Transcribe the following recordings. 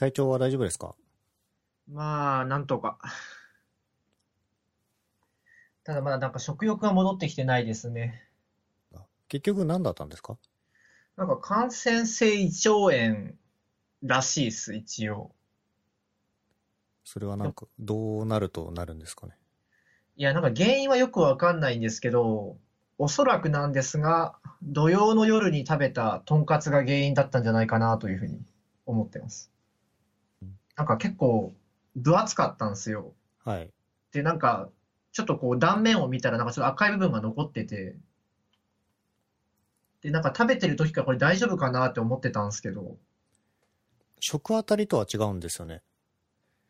体調は大丈夫ですか？まあ、なんとか。ただまだなんか食欲が戻ってきてないですね。結局何だったんですか？なんか感染性胃腸炎らしいっす、一応。それはなんか、どうなるとなるんですかね？いや、なんか原因はよくわかんないんですけど、おそらくなんですが、土曜の夜に食べたとんかつが原因だったんじゃないかなというふうに思ってます。なんか結構分厚かったんですよ。はい。で、なんか、ちょっとこう断面を見たらなんかちょっと赤い部分が残ってて、で、なんか食べてる時からこれ大丈夫かなって思ってたんですけど、食あたりとは違うんですよね。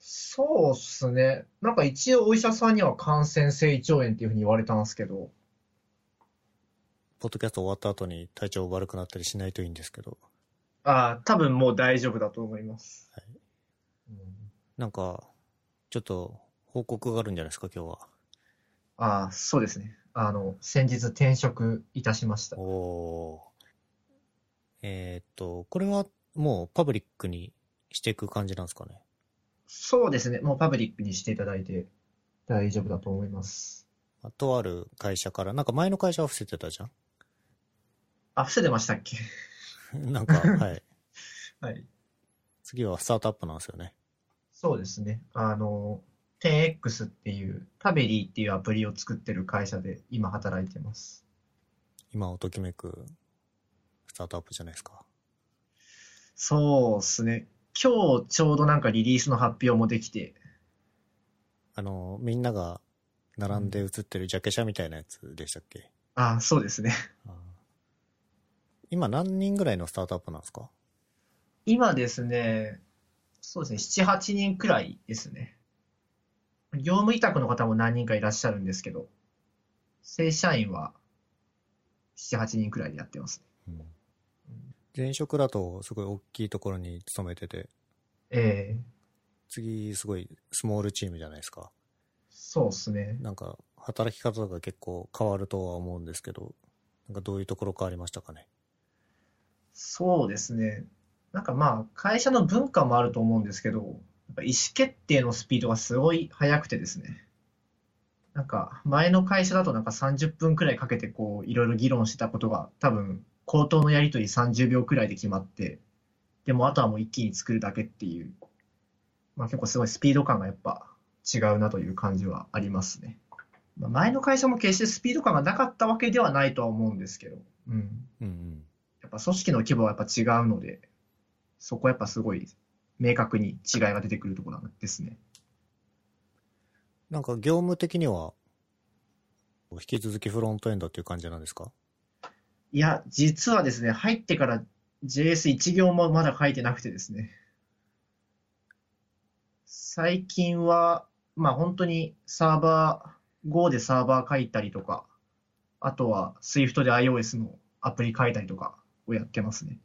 そうっすね。なんか一応お医者さんには感染性胃腸炎っていうふうに言われたんですけど、ポッドキャスト終わった後に体調悪くなったりしないといいんですけど。ああ、多分もう大丈夫だと思います。はいうんなんか、ちょっと報告があるんじゃないですか、今日は。ああ、そうですね。あの、先日転職いたしました。おーえーっと、これはもうパブリックにしていく感じなんですかね？そうですね。もうパブリックにしていただいて大丈夫だと思います。まあとある会社から、なんか前の会社は伏せてたじゃあ、伏せてましたっけ？ん なんか、はい。はい。次はスタートアップなんですよね。そうですね。あの、10X っていう、タベリーっていうアプリを作ってる会社で今働いてます。今をときめくスタートアップじゃないですか。そうですね。今日ちょうどなんかリリースの発表もできて、あの、みんなが並んで写ってるジャケ写みたいなやつでしたっけ、あ、そうですね。今何人ぐらいのスタートアップなんですか？今ですね、そうですね、7、8人くらいですね。業務委託の方も何人かいらっしゃるんですけど、正社員は7、8人くらいでやってますね。うん前職だとすごい大きいところに勤めてて、ええ次すごいスモールチームじゃないですか。そうですね。なんか働き方が結構変わるとは思うんですけど、なんかどういうところ変わりましたかね？そうですね。なんかまあ、会社の文化もあると思うんですけど、やっぱ意思決定のスピードがすごい速くてですね。なんか、前の会社だとなんか30分くらいかけてこう、いろいろ議論してたことが多分、口頭のやりとり30秒くらいで決まって、でもあとはもう一気に作るだけっていう、まあ結構すごいスピード感がやっぱ違うなという感じはありますね。まあ、前の会社も決してスピード感がなかったわけではないとは思うんですけど、うん。うんうん。やっぱ組織の規模はやっぱ違うので、そこはやっぱすごい明確に違いが出てくるところなんですね。なんか業務的には、引き続きフロントエンドっていう感じなんですか？いや、実はですね、入ってから JS1 行もまだ書いてなくてですね。最近は、まあ本当にサーバー、Go でサーバー書いたりとか、あとは Swift で iOS のアプリ書いたりとかをやってますね。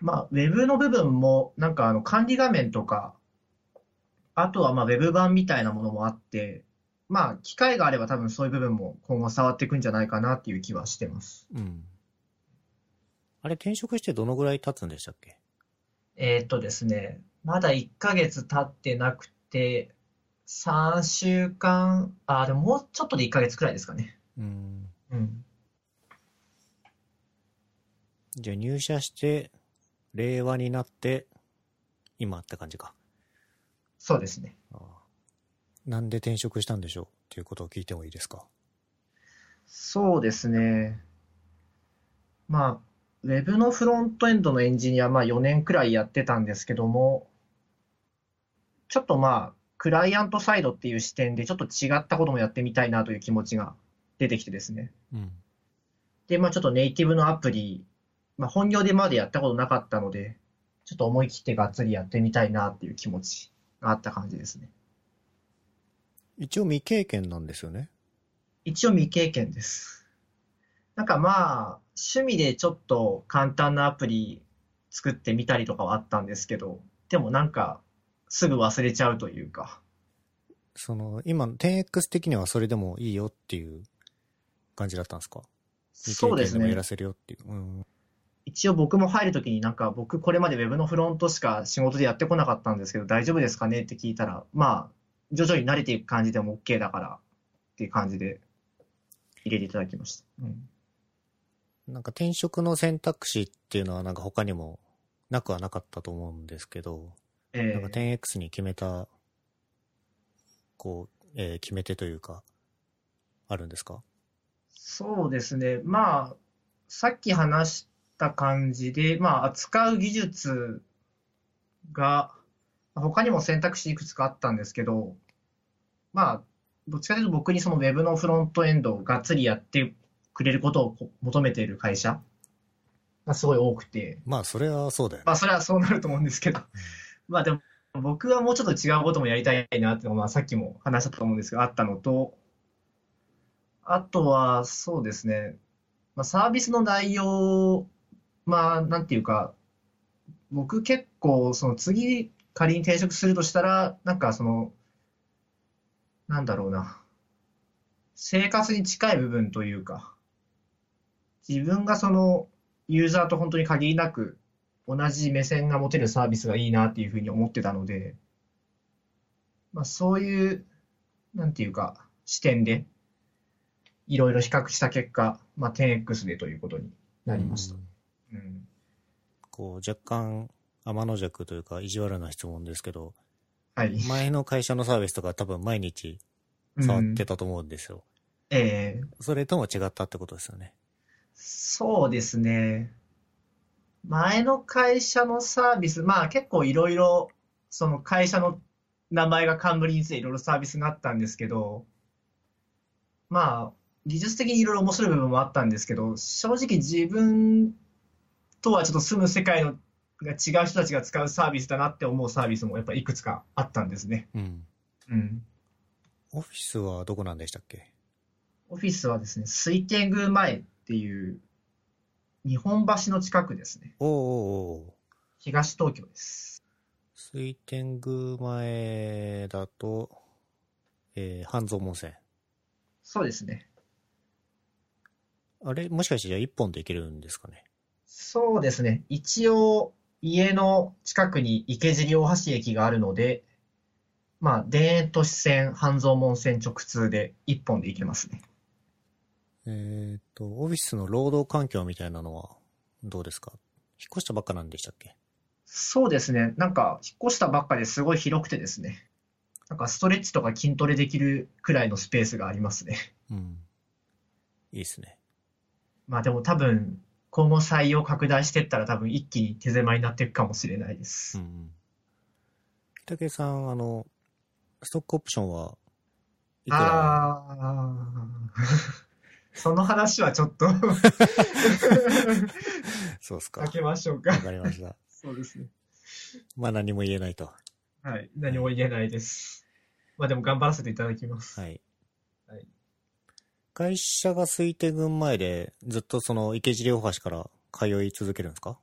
まあ、Web の部分も、なんかあの管理画面とか、あとはまあ Web 版みたいなものもあって、まあ、機会があれば多分そういう部分も今後触っていくんじゃないかなっていう気はしてます。うん。あれ転職してどのぐらい経つんでしたっけ？えーっとですね、まだ1ヶ月経ってなくて、3週間、あ、でももうちょっとで1ヶ月くらいですかね。うん。うん。じゃあ入社して、令和になって、今って感じか。そうですね。ああなんで転職したんでしょうっていうことを聞いてもいいですか？そうですね。まあ、ウェブのフロントエンドのエンジニア、まあ4年くらいやってたんですけども、ちょっとまあ、クライアントサイドっていう視点でちょっと違ったこともやってみたいなという気持ちが出てきてですね。うん。で、まあちょっとネイティブのアプリ、まあ本業でまでやったことなかったので、ちょっと思い切ってがっつりやってみたいなっていう気持ちがあった感じですね。一応未経験なんですよね？一応未経験です。なんかまあ、趣味でちょっと簡単なアプリ作ってみたりとかはあったんですけど、でもなんか、すぐ忘れちゃうというか、その、今、10X 的にはそれでもいいよっていう感じだったんですか？未経験でもそうですねやらせるよっていう。うん。一応僕も入るときになんか僕これまで Web のフロントしか仕事でやってこなかったんですけど大丈夫ですかねって聞いたら、まあ、徐々に慣れていく感じでも OK だからっていう感じで入れていただきました。うん。なんか転職の選択肢っていうのはなんか他にもなくはなかったと思うんですけど、えなんかー 10X に決めた、こう、えー決め手というか、あるんですか？そうですね。まあ、さっき話した感じで、まあ、扱う技術が、他にも選択肢いくつかあったんですけど、まあ、どっちかというと僕にその Web のフロントエンドをがっつりやってくれることをこ求めている会社がすごい多くて、まあ、それはそうだよね。まあ、それはそうなると思うんですけど、まあでも、僕はもうちょっと違うこともやりたいなっていうのが、まあ、さっきも話したと思うんですけど、あったのと、あとは、そうですね、まあ、サービスの内容、まあ、なんていうか、僕結構、その次、仮に転職するとしたら、なんかその、なんだろうな、生活に近い部分というか、自分がその、ユーザーと本当に限りなく、同じ目線が持てるサービスがいいなっていうふうに思ってたので、まあ、そういう、なんていうか、視点で、いろいろ比較した結果、まあ、10X でということになりました。うん。うん。こう、若干、天の弱というか、意地悪な質問ですけど、はい。前の会社のサービスとか多分毎日触ってたと思うんですよ。ええそれとも違ったってことですよね。そうですね。前の会社のサービス、まあ結構いろいろ、その会社の名前が冠についていろいろサービスがあったんですけど、まあ、技術的にいろいろ面白い部分もあったんですけど、正直自分とはちょっと住む世界のが違う人たちが使うサービスだなって思うサービスもやっぱいくつかあったんですね。うん。うん。オフィスはどこなんでしたっけ？オフィスはですね、水天宮前っていう日本橋の近くですね。おーおーおー東東京です。水天宮前だと、えー、半蔵門線。そうですね。あれ？もしかしてじゃあ一本で行けるんですかね？そうですね。一応、家の近くに池尻大橋駅があるので、まあ、田園都市線、半蔵門線直通で一本で行けますね。えっ、と、オフィスの労働環境みたいなのはどうですか？引っ越したばっかなんでしたっけ？そうですね。なんか、引っ越したばっかですごい広くてですね。なんか、ストレッチとか筋トレできるくらいのスペースがありますね。うん。いいですね。まあでも多分、今後採用拡大していったら多分一気に手狭になっていくかもしれないです。うんさん、あの、ストックオプションはいくらああ、その話はちょっとそうですか。避けましょうかわ。かりました。そうですね。まあ何も言えないと。はい。何も言えないです。まあでも頑張らせていただきます。はい。はい会社が水天宮前でずっとその池尻大橋から通い続けるんですか？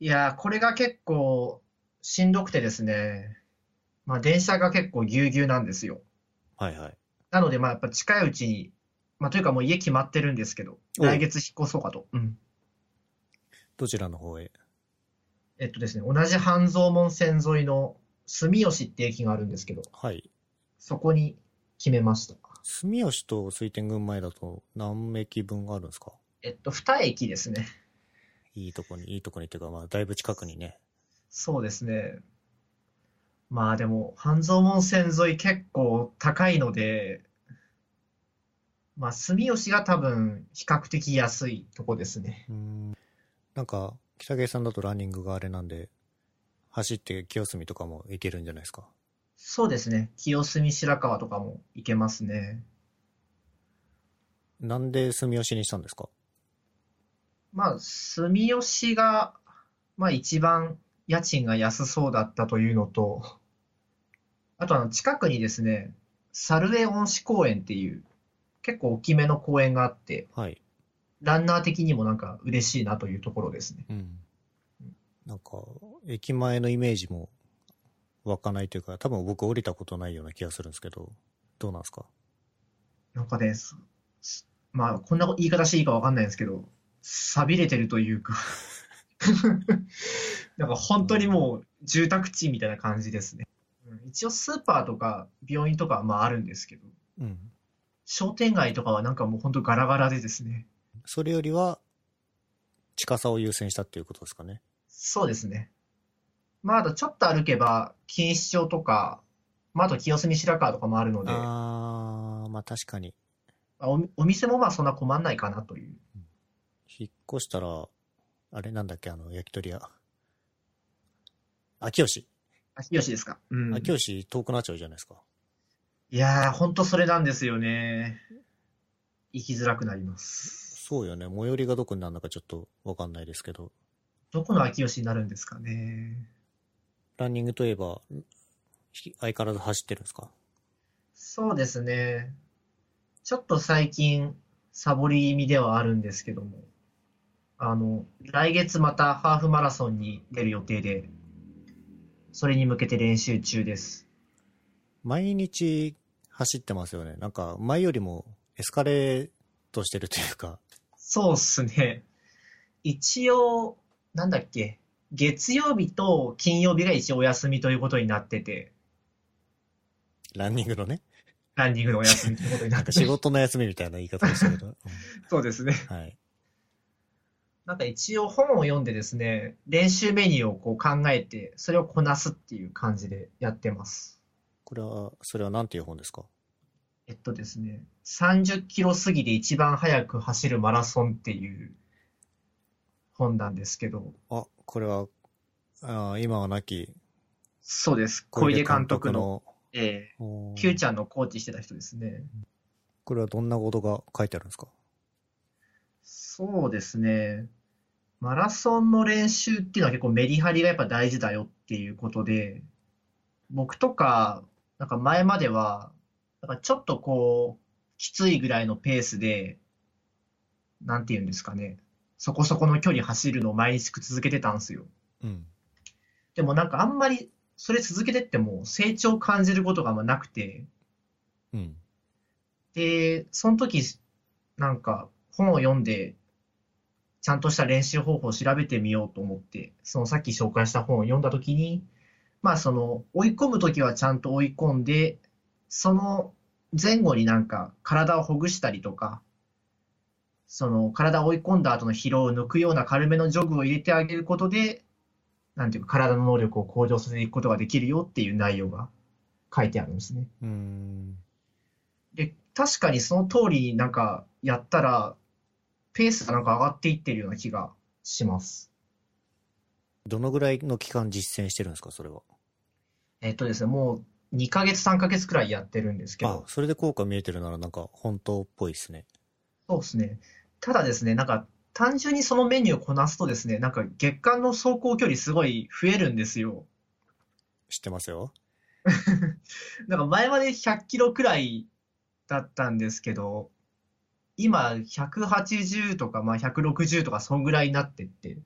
いやー、これが結構しんどくてですね。まあ電車が結構ぎゅうぎゅうなんですよ。はいはい。なのでまあやっぱ近いうちに、まあというかもう家決まってるんですけど、お来月引っ越そうかと。うん。どちらの方へ？えっとですね、同じ半蔵門線沿いの住吉って駅があるんですけど、はい。そこに決めました。住吉と水天宮前だと何駅分あるんですか？えっと、二駅ですね。いいとこに、いいとこにっていうか、まあ、だいぶ近くにね。そうですね。まあでも、半蔵門線沿い結構高いので、まあ住吉が多分比較的安いとこですね。うーん。なんか、北芸さんだとランニングがあれなんで、走って清澄とかも行けるんじゃないですか？そうですね。清澄白河とかも行けますね。なんで住吉にしたんですか？まあ、住吉が、まあ一番家賃が安そうだったというのと、あとあの近くにですね、猿江恩賜公園っていう結構大きめの公園があって、はい。ランナー的にもなんか嬉しいなというところですね。うん。なんか、駅前のイメージも湧かないというか、多分僕降りたことないような気がするんですけど、どうなんですか？なんかね、まあこんな言い方していいかわかんないんですけど、錆びれてるというか なんか本当にもう住宅地みたいな感じですね。うん一応スーパーとか病院とかはまああるんですけど、うん。商店街とかはなんかもう本当ガラガラでですね。それよりは、近さを優先したっていうことですかね。そうですね。まああとちょっと歩けば錦糸町とか、まああと清澄白河とかもあるので、あー、まあ確かに。おお店もまあそんな困んないかなという。引っ越したら、あれなんだっけ、あの、焼き鳥屋。秋吉。秋吉ですか。うん。秋吉遠くなっちゃうじゃないですか。いやー、ほんとそれなんですよね。行きづらくなります。そうよね。最寄りがどこになるのかちょっとわかんないですけど。どこの秋吉になるんですかね。ランニングといえば、ひ相変わらず走ってるんですか？そうですね。ちょっと最近、サボり気味ではあるんですけども、あの、来月またハーフマラソンに出る予定で、それに向けて練習中です。毎日走ってますよね。なんか前よりもエスカレートしてるというか、そうっすね。一応、なんだっけ、月曜日と金曜日が一応お休みということになってて、ランニングのね。ランニングのお休みということになっててか仕事の休みみたいな言い方でしたけど。うんそうですね。はい。なんか一応本を読んでですね、練習メニューをこう考えて、それをこなすっていう感じでやってます。これは、それは何ていう本ですか？えっとですね、30キロ過ぎで一番速く走るマラソンっていう本なんですけど、あ、これは、あー今は亡きそうです。小出監督の、えおーー、Q ちゃんのコーチしてた人ですね。これはどんなことが書いてあるんですか？そうですね。マラソンの練習っていうのは結構メリハリがやっぱ大事だよっていうことで、僕とか、なんか前までは、なんかちょっとこう、きついぐらいのペースで、なんていうんですかね、そこそこの距離走るのを毎日続けてたんですよ。うん。でもなんかあんまりそれ続けてっても成長を感じることがなくて、うん。で、その時、なんか本を読んで、ちゃんとした練習方法を調べてみようと思って、そのさっき紹介した本を読んだ時に、まあその追い込む時はちゃんと追い込んで、その前後になんか体をほぐしたりとか、その体を追い込んだ後の疲労を抜くような軽めのジョグを入れてあげることで、なんていうか体の能力を向上させていくことができるよっていう内容が書いてあるんですね。うーん。で、確かにその通りになんかやったら、ペースがなんか上がっていってるような気がします。どのぐらいの期間実践してるんですかそれは？えっとですね、もう2ヶ月3ヶ月くらいやってるんですけあど、、それで効果見えてるならなんか本当っぽいですね。そうですね。ただですね、なんか単純にそのメニューをこなすとですね、なんか月間の走行距離すごい増えるんですよ。知ってますよ。なんか前まで100キロくらいだったんですけど、今180とか、まあ、160とかそんぐらいになってって、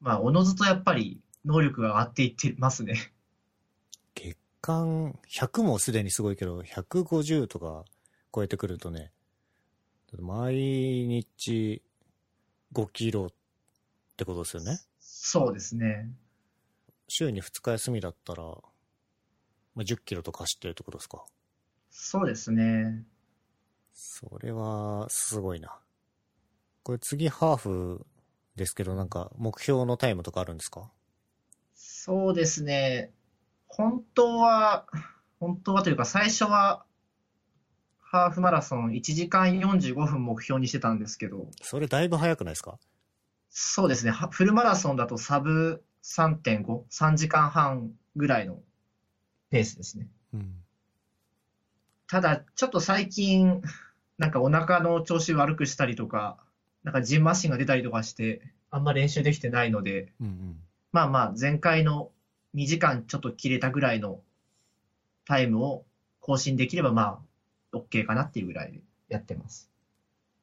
まあ、おのずとやっぱり能力が上がっていってますね。月間100もすでにすごいけど、150とか超えてくるとね、毎日5キロってことですよね？そうですね。週に2日休みだったら、まあ、10キロとか走ってるってことですか？そうですね。それは、すごいな。これ次ハーフですけど、なんか目標のタイムとかあるんですか？そうですね。本当は、本当はというか最初は、ハーフマラソン1時間45分目標にしてたんですけど、それだいぶ早くないですか？そうですね。はフルマラソンだとサブ3.5、3時間半ぐらいのペースですね。うん。ただ、ちょっと最近、なんかお腹の調子悪くしたりとか、なんかジンマシンが出たりとかして、あんま練習できてないので、うんうん。まあまあ、前回の2時間ちょっと切れたぐらいのタイムを更新できれば、まあ、OK かなっていうぐらいでやってます。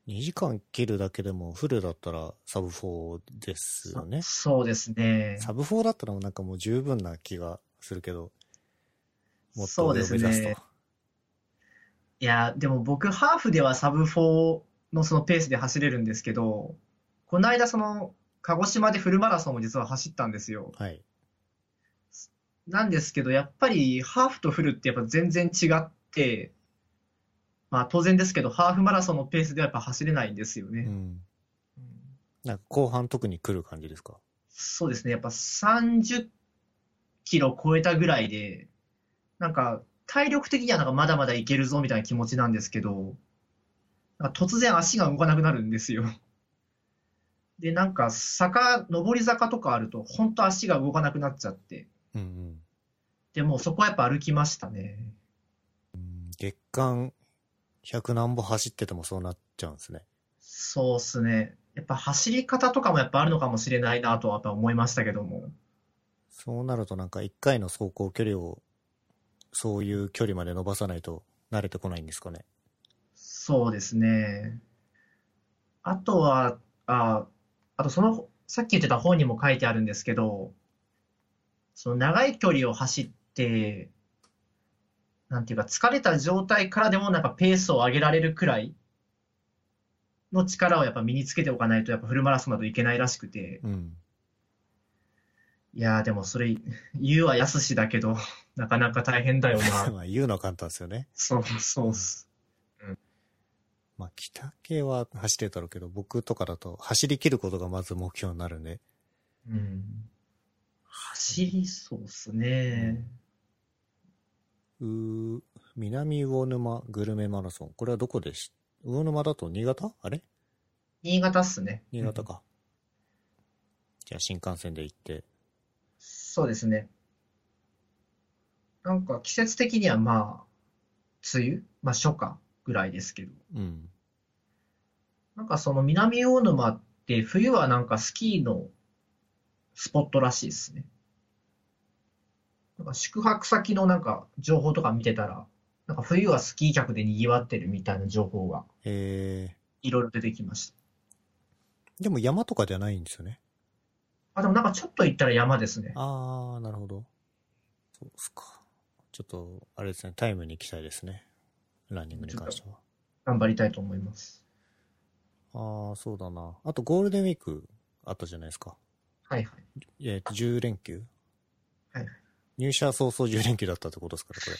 2時間切るだけでもフルだったらサブ4ですよね。そうですね。サブ4だったらなんかもう十分な気がするけど、もっとそうです上を目指すと。ね。いや、でも僕、ハーフではサブ4のそのペースで走れるんですけど、この間その、鹿児島でフルマラソンを実は走ったんですよ。はい。なんですけど、やっぱりハーフとフルってやっぱ全然違って、まあ当然ですけど、ハーフマラソンのペースではやっぱ走れないんですよね。うん。うんなんか後半特に来る感じですか？そうですね。やっぱ30キロ超えたぐらいで、なんか体力的にはなんかまだまだいけるぞみたいな気持ちなんですけど、なんか突然足が動かなくなるんですよ。で、なんか坂、上り坂とかあると、本当足が動かなくなっちゃって、うんうん。でもうそこはやっぱ歩きましたね。月間100何歩走っててもそうなっちゃうんですね。そうっすね。やっぱ走り方とかもやっぱあるのかもしれないなとは思いましたけども。そうなるとなんか1回の走行距離をそういう距離まで伸ばさないと慣れてこないんですかね。そうですね。あとは、あ、あとその、さっき言ってた本にも書いてあるんですけど、その長い距離を走って、なんていうか疲れた状態からでもなんかペースを上げられるくらいの力をやっぱ身につけておかないとやっぱフルマラソンなどいけないらしくて、うん。いやーでもそれ言うはやすしだけど、なかなか大変だよな。まあ言うのは簡単ですよね。そうそうっす。まあ北系は走ってたろうけど、僕とかだと走り切ることがまず目標になるんで。うん。走りそうっすね。うー南魚沼グルメマラソン。これはどこでし、魚沼だと新潟？あれ？新潟っすね。新潟か。じゃあ新幹線で行って。そうですね。なんか季節的にはまあ、梅雨？まあ初夏ぐらいですけど。うん。なんかその南大沼って冬はなんかスキーのスポットらしいですね。なんか宿泊先のなんか情報とか見てたら、なんか冬はスキー客で賑わってるみたいな情報がえいろいろ出てきました。ー、でも山とかじゃないんですよね？あ、でもなんかちょっと行ったら山ですね。あー、なるほど。そうっすか。ちょっと、あれですね、タイムに行きたいですね。ランニングに関しては。頑張りたいと思います。あー、そうだな。あとゴールデンウィークあったじゃないですか。はいはい。えっと、10連休はい入社早々10連休だったってことですから、これ。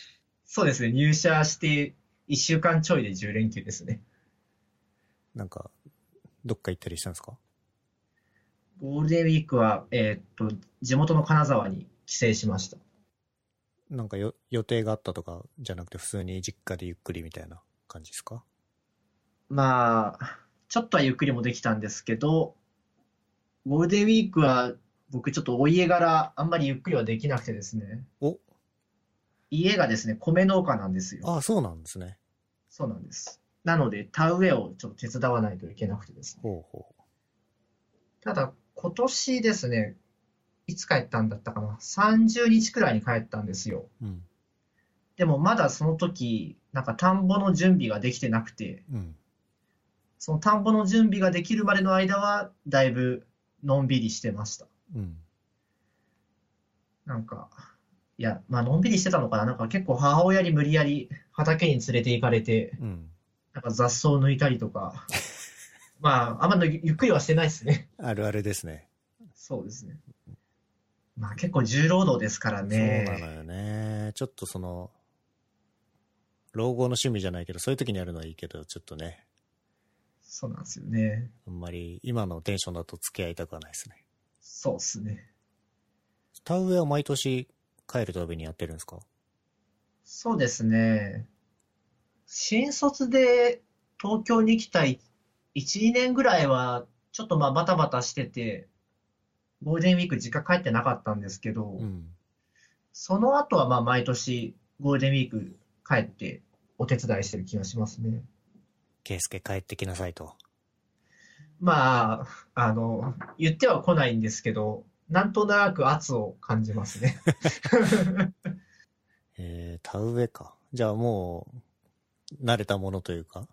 そうですね。入社して1週間ちょいで10連休ですね。なんか、どっか行ったりしたんですか？ゴールデンウィークは、えーっと、地元の金沢に帰省しました。なんかよ予定があったとかじゃなくて普通に実家でゆっくりみたいな感じですか？まあ、ちょっとはゆっくりもできたんですけど、ゴールデンウィークは僕ちょっとお家柄あんまりゆっくりはできなくてですね。お家がですね、米農家なんですよ。ああ、そうなんですね。そうなんです。なので、田植えをちょっと手伝わないといけなくてですね。ほうほただ、今年ですね、いつ帰ったんだったかな。30日くらいに帰ったんですよ。う。うん。でもまだその時、なんか田んぼの準備ができてなくて、うん。その田んぼの準備ができるまでの間は、だいぶのんびりしてました。うん。なんか、いや、まあ、のんびりしてたのかな。なんか結構母親に無理やり畑に連れて行かれて、うん。なんか雑草を抜いたりとか、まあ、あんまりゆっくりはしてないですね。あるあるですね。そうですね。まあ結構重労働ですからそうね。なのよね。ちょっとその、老後の趣味じゃないけど、そういう時にやるのはいいけど、ちょっとね、そうなんですよね。あんまり今のテンションだと付き合いたくはないですね。そうですね。田植えは毎年帰るたびにやってるんですか？そうですね。新卒で東京に来た1、2年ぐらいは、ちょっとまあバタバタしてて、ゴールデンウィーク実家帰ってなかったんですけど、うん。その後はまあ毎年ゴールデンウィーク帰ってお手伝いしてる気がしますね。ケイスケ帰ってきなさいと。まあ、あの、言っては来ないんですけど、なんとなく圧を感じますね。えー、田植えか。じゃあもう、慣れたものというか。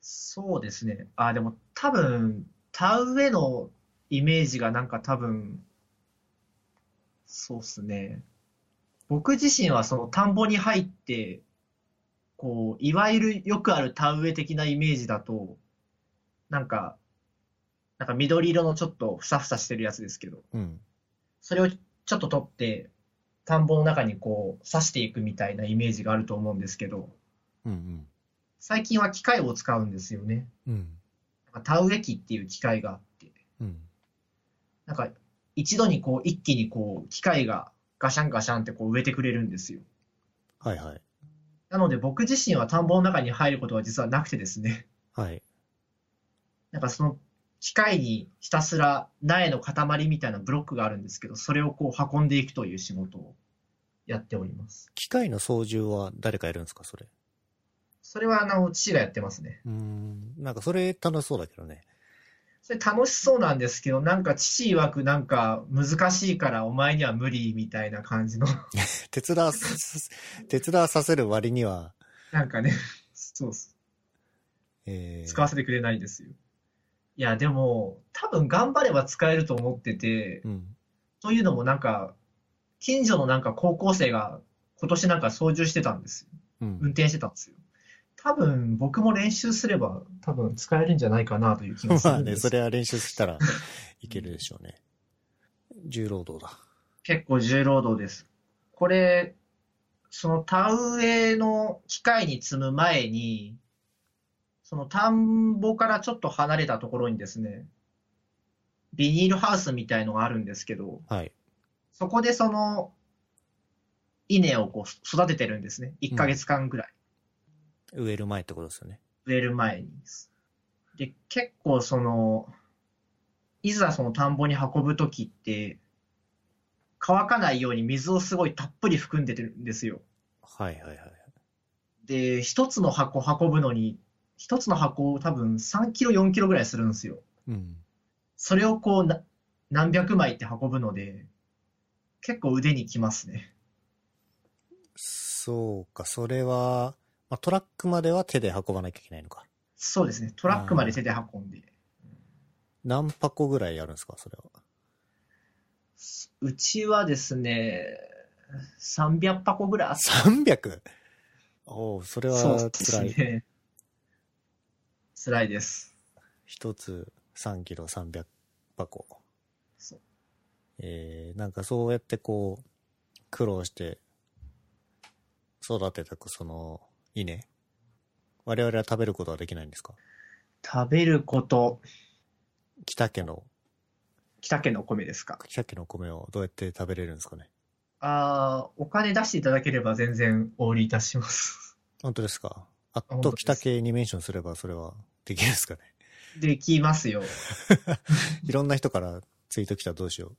そうですね。あ、でも多分、田植えのイメージがなんか多分、そうっすね。僕自身はその田んぼに入って、こう、いわゆるよくある田植え的なイメージだと、なんか、なんか緑色のちょっとふさふさしてるやつですけど、うん。それをちょっと取って、田んぼの中にこう刺していくみたいなイメージがあると思うんですけど、うん最近は機械を使うんですよね。うん。うん。なんか田植え機っていう機械があって、うん。なんか一度にこう一気にこう機械がガシャンガシャンってこう植えてくれるんですよ。はいはい。なので僕自身は田んぼの中に入ることは実はなくてですね、はい。なんかその機械にひたすら苗の塊みたいなブロックがあるんですけど、それをこう運んでいくという仕事をやっております。機械の操縦は誰かいるんですか、それ？それはあの父がやってますね。うーん。なんかそれ楽しそうだけどね。それ楽しそうなんですけど、なんか父曰くなんか難しいからお前には無理みたいな感じの、手伝わす、手伝わさせる割には、なんかね、そうっす。えー、使わせてくれないんですよ。いや、でも、多分頑張れば使えると思ってて、うん。というのもなんか、近所のなんか高校生が今年なんか操縦してたんですよ。うん運。転してたんですよ。多分僕も練習すれば多分使えるんじゃないかなという気がすまあね、るんですそれは練習したらいけるでしょうね。重労働だ。結構重労働です。これ、その田植えの機械に積む前に、その田んぼからちょっと離れたところにですね、ビニールハウスみたいのがあるんですけど、はい。そこでその稲をこう育ててるんですね。1ヶ月間ぐらい。植える前ってことですよね。植える前に。で、結構その、いざその田んぼに運ぶときって、乾かないように水をすごいたっぷり含んでてるんですよ。はいはいはい。で、一つの箱運ぶのに、一つの箱を多分3キロ、4キロぐらいするんですよ。うん。それをこうな、何百枚って運ぶので、結構腕にきますね。そうか、それは、まあ、トラックまでは手で運ばなきゃいけないのか。そうですね。トラックまで手で運んで。何箱ぐらいやるんですか、それは？うちはですね、300箱ぐらいあっ 300! おおそれそうはです辛い。ね。辛いです。一つ3キロ300箱。そうえー、なんかそうやってこう、苦労して育てたその稲。我々は食べることはできないんですか？食べること、北家の、北家のお米ですか。北家の米をどうやって食べれるんですかね？ああ、お金出していただければ全然お売りいたします。本当ですか？あと北家にメンションすればそれはできるんですかね？できますよ。いろんな人からツイート来たらどうしよう？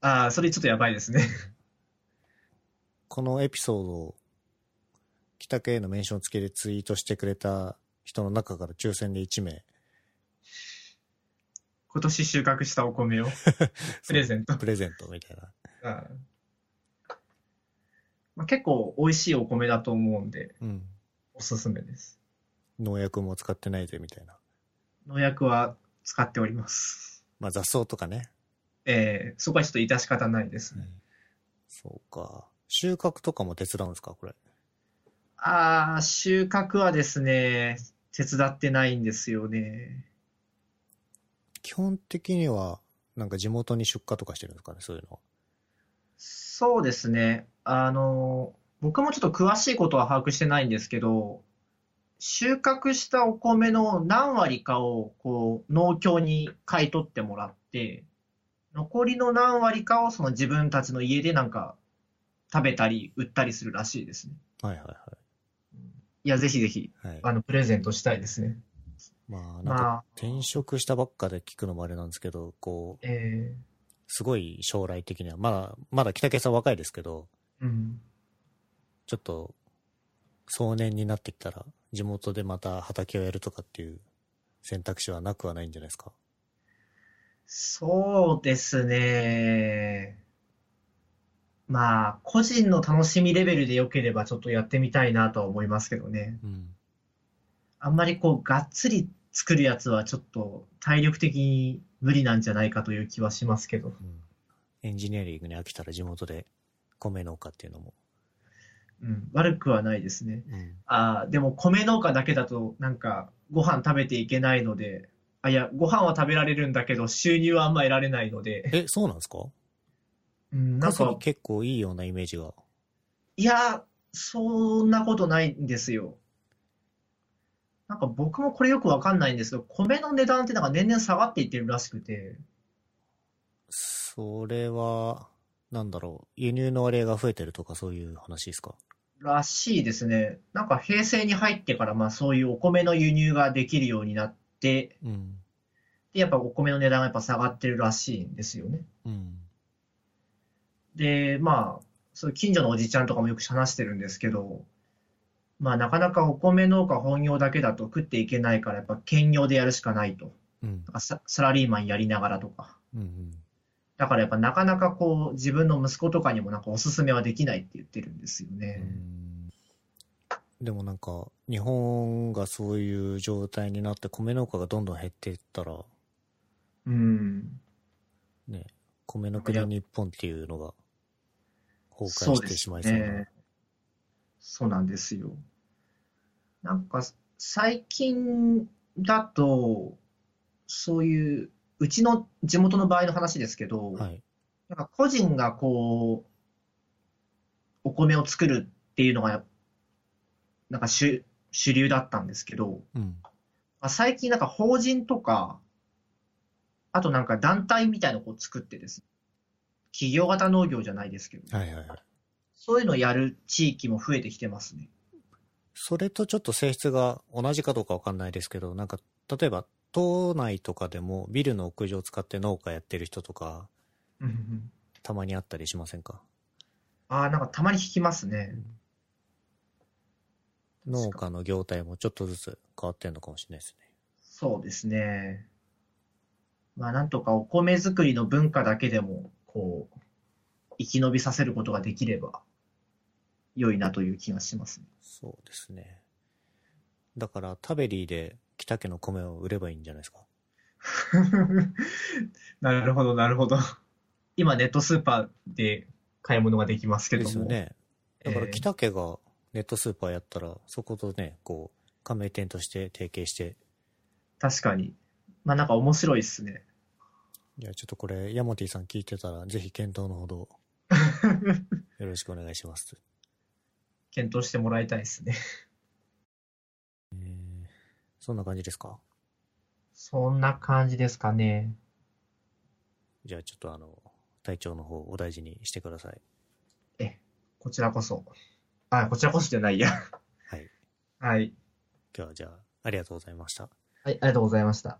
ああ、それちょっとやばいですね。このエピソードを北家へのメンション付けでツイートしてくれた人の中から抽選で1名今年収穫したお米を プレゼント。プレゼントみたいな。ああまあ、結構美味しいお米だと思うんで、うん。おすすめです。農薬も使ってないぜみたいな。農薬は使っております。まあ雑草とかね。えー、そこはちょっと致し方ないですね。そうか。収穫とかも手伝うんですかこれ？ああ、収穫はですね、手伝ってないんですよね。基本的には、なんか地元に出荷とかしてるんですかねそういうのは？そうですね。あの、僕もちょっと詳しいことは把握してないんですけど、収穫したお米の何割かをこう農協に買い取ってもらって、残りの何割かをその自分たちの家でなんか食べたり売ったりするらしいですね。はいはいいや、ぜひぜひ、はい。はい。あの、プレゼントしたいですね。まあなんまかあ、転職したばっかで聞くのもあれなんですけど、こう、えすごい将来的には、まだ、まだ北家さん若いですけど、ーうん。ちょっと、壮年になってきたら、地元でまた畑をやるとかっていう選択肢はなくはないんじゃないですか？そうですね。まあ、個人の楽しみレベルで良ければちょっとやってみたいなとは思いますけどね。うん。あんまりこう、がっつり作るやつはちょっと体力的に無理なんじゃないかという気はしますけど。うん。エンジニアリングに飽きたら地元で米農家っていうのも。うん、悪くはないですね。うん。ああ、でも米農家だけだとなんかご飯食べていけないので、あ、いや、ご飯は食べられるんだけど、収入はあんま得られないので、え、そうなんですか？うん、なんか、結構いいようなイメージが。いや、そんなことないんですよ。なんか僕もこれよくわかんないんですけど、米の値段ってなんか年々下がっていってるらしくて、それは、なんだろう、輸入の割合が増えてるとかそういう話ですか？らしいですね。なんか平成に入ってから、まあそういうお米の輸入ができるようになって、うん。で、やっぱお米の値段がやっぱ下がってるらしいんですよね。うん。で、まあ、そう近所のおじちゃんとかもよく話してるんですけど、まあなかなかお米農家本業だけだと食っていけないから、やっぱ兼業でやるしかないと。うん。サラリーマンやりながらとか。うんうん。だからやっぱなかなかこう自分の息子とかにもなんかおすすめはできないって言ってるんですよね。でもなんか、日本がそういう状態になって米農家がどんどん減っていったら、うん。ね、米の国日本っていうのが崩壊してしまいそうな。ね。そうなんですよ。なんか最近だと、そういう、うちの地元の場合の話ですけど、はい。なんか個人がこう、お米を作るっていうのがや、なんか主、主流だったんですけど、うん。まあ、最近なんか法人とか、あとなんか団体みたいなのを作ってですね、企業型農業じゃないですけど、はいはいはい。そういうのをやる地域も増えてきてますね。それとちょっと性質が同じかどうかわかんないですけど、なんか、例えば、島内とかでもビルの屋上を使って農家やってる人とか、うんうんたまにあったりしませんか？ああ、なんかたまに聞きますね。農家の業態もちょっとずつ変わってんのかもしれないですね。そうですね。まあなんとかお米作りの文化だけでも、こう、生き延びさせることができれば、良いなという気がしますね。そうですね。だから、タベリーで北家の米を売ればいいんじゃないですか？なるほど、なるほど。今ネットスーパーで買い物ができますけでども。すよね。だからええ北家がネットスーパーやったら、そことね、こう、加盟店として提携して、確かに。まあなんか面白いっすね。いや、ちょっとこれ、ヤモティさん聞いてたら、ぜひ検討のほど、よろしくお願いします。検討してもらいたいですね。えーそんな感じですか？そんな感じですかね。じゃあちょっとあの、体調の方お大事にしてください。え、こちらこそ。あ、こちらこそじゃないや。はい。はい。今日はじゃあ、ありがとうございました。はい、ありがとうございました。